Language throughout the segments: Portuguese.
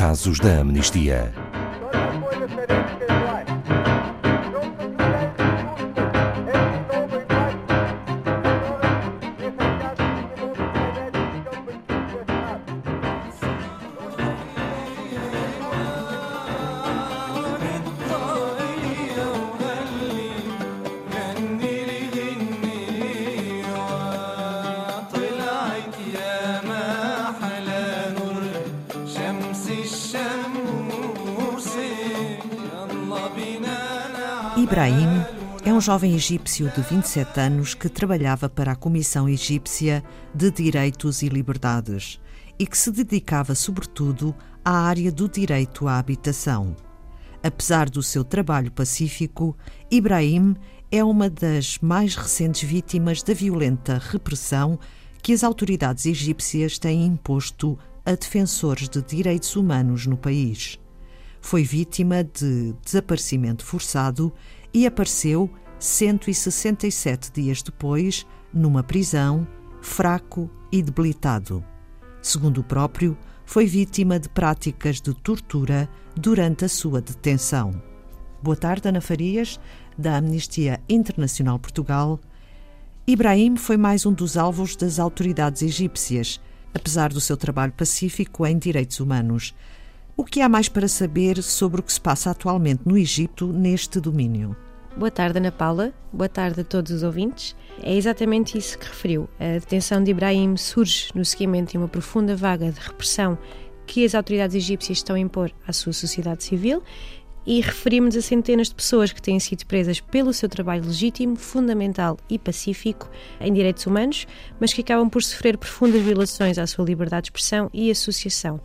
casos da amnistia. Ibrahim é um jovem egípcio de 27 anos que trabalhava para a Comissão Egípcia de Direitos e Liberdades e que se dedicava sobretudo à área do direito à habitação. Apesar do seu trabalho pacífico, Ibrahim é uma das mais recentes vítimas da violenta repressão que as autoridades egípcias têm imposto a defensores de direitos humanos no país foi vítima de desaparecimento forçado e apareceu 167 dias depois numa prisão, fraco e debilitado. Segundo o próprio, foi vítima de práticas de tortura durante a sua detenção. Boa tarde, Ana Farias, da Amnistia Internacional Portugal. Ibrahim foi mais um dos alvos das autoridades egípcias, apesar do seu trabalho pacífico em direitos humanos. O que há mais para saber sobre o que se passa atualmente no Egito neste domínio? Boa tarde, Ana Paula. Boa tarde a todos os ouvintes. É exatamente isso que referiu. A detenção de Ibrahim surge no seguimento de uma profunda vaga de repressão que as autoridades egípcias estão a impor à sua sociedade civil e referimos a centenas de pessoas que têm sido presas pelo seu trabalho legítimo, fundamental e pacífico em direitos humanos, mas que acabam por sofrer profundas violações à sua liberdade de expressão e associação.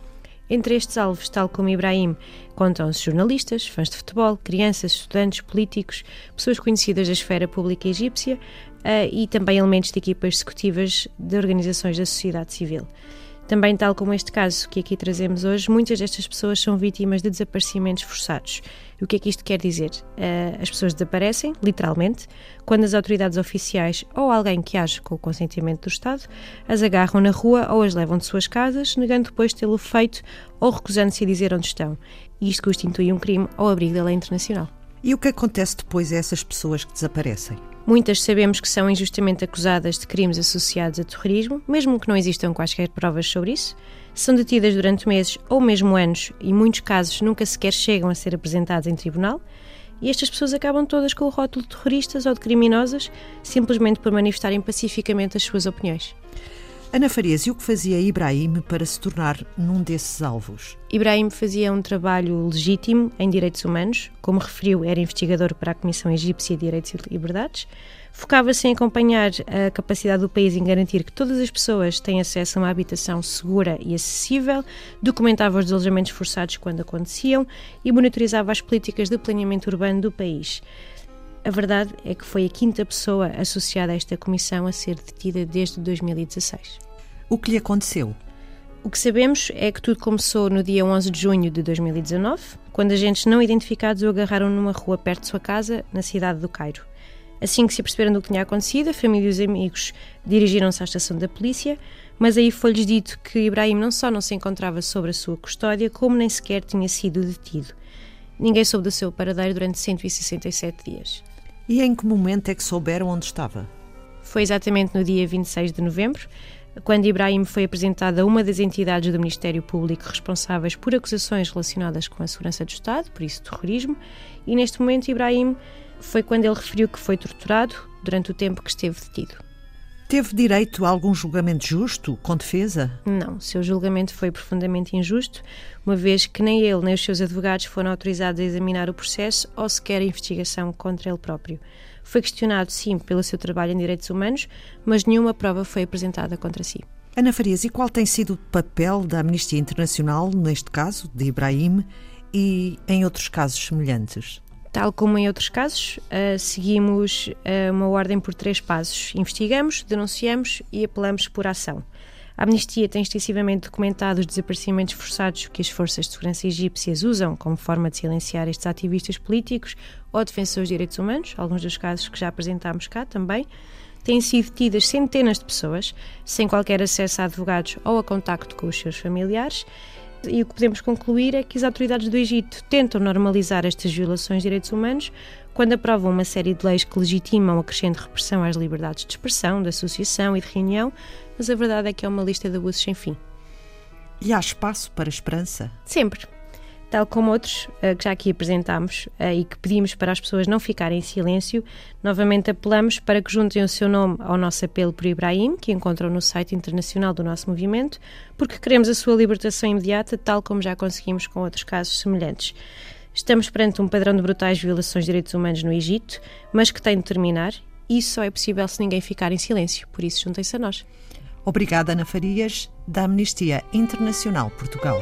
Entre estes alvos, tal como Ibrahim, contam-se jornalistas, fãs de futebol, crianças, estudantes, políticos, pessoas conhecidas da esfera pública egípcia uh, e também elementos de equipas executivas de organizações da sociedade civil. Também, tal como este caso que aqui trazemos hoje, muitas destas pessoas são vítimas de desaparecimentos forçados. E o que é que isto quer dizer? Uh, as pessoas desaparecem, literalmente, quando as autoridades oficiais ou alguém que age com o consentimento do Estado as agarram na rua ou as levam de suas casas, negando depois tê-lo feito ou recusando-se a dizer onde estão. E isto constitui um crime ao abrigo da lei internacional. E o que acontece depois a essas pessoas que desaparecem? Muitas sabemos que são injustamente acusadas de crimes associados a terrorismo, mesmo que não existam quaisquer provas sobre isso. São detidas durante meses ou mesmo anos e, muitos casos, nunca sequer chegam a ser apresentadas em tribunal. E estas pessoas acabam todas com o rótulo de terroristas ou de criminosas, simplesmente por manifestarem pacificamente as suas opiniões. Ana Farias, e o que fazia Ibrahim para se tornar num desses alvos? Ibrahim fazia um trabalho legítimo em direitos humanos, como referiu, era investigador para a Comissão Egípcia de Direitos e Liberdades. Focava-se em acompanhar a capacidade do país em garantir que todas as pessoas têm acesso a uma habitação segura e acessível, documentava os desalojamentos forçados quando aconteciam e monitorizava as políticas de planeamento urbano do país. A verdade é que foi a quinta pessoa associada a esta comissão a ser detida desde 2016. O que lhe aconteceu? O que sabemos é que tudo começou no dia 11 de junho de 2019, quando agentes não identificados o agarraram numa rua perto de sua casa, na cidade do Cairo. Assim que se aperceberam do que tinha acontecido, a família e os amigos dirigiram-se à estação da polícia, mas aí foi-lhes dito que Ibrahim não só não se encontrava sob a sua custódia, como nem sequer tinha sido detido. Ninguém soube do seu paradeiro durante 167 dias. E em que momento é que souberam onde estava? Foi exatamente no dia 26 de novembro, quando Ibrahim foi apresentado a uma das entidades do Ministério Público responsáveis por acusações relacionadas com a segurança do Estado, por isso terrorismo, e neste momento Ibrahim foi quando ele referiu que foi torturado durante o tempo que esteve detido. Teve direito a algum julgamento justo, com defesa? Não, seu julgamento foi profundamente injusto, uma vez que nem ele nem os seus advogados foram autorizados a examinar o processo ou sequer a investigação contra ele próprio. Foi questionado, sim, pelo seu trabalho em direitos humanos, mas nenhuma prova foi apresentada contra si. Ana Farias, e qual tem sido o papel da Amnistia Internacional, neste caso, de Ibrahim, e em outros casos semelhantes? Tal como em outros casos, uh, seguimos uh, uma ordem por três passos: investigamos, denunciamos e apelamos por ação. A Amnistia tem extensivamente documentado os desaparecimentos forçados que as forças de segurança egípcias usam como forma de silenciar estes ativistas políticos ou defensores de direitos humanos, alguns dos casos que já apresentámos cá também. Têm sido detidas centenas de pessoas, sem qualquer acesso a advogados ou a contacto com os seus familiares E o que podemos concluir é que as autoridades do Egito tentam normalizar estas violações de direitos humanos quando aprovam uma série de leis que legitimam a crescente repressão às liberdades de expressão, de associação e de reunião, mas a verdade é que é uma lista de abusos sem fim. E há espaço para esperança? Sempre tal como outros uh, que já aqui apresentámos uh, e que pedimos para as pessoas não ficarem em silêncio, novamente apelamos para que juntem o seu nome ao nosso apelo por Ibrahim, que encontram no site internacional do nosso movimento, porque queremos a sua libertação imediata, tal como já conseguimos com outros casos semelhantes. Estamos perante um padrão de brutais violações de direitos humanos no Egito, mas que tem de terminar, e isso só é possível se ninguém ficar em silêncio, por isso juntem-se a nós. Obrigada, Ana Farias, da Amnistia Internacional Portugal.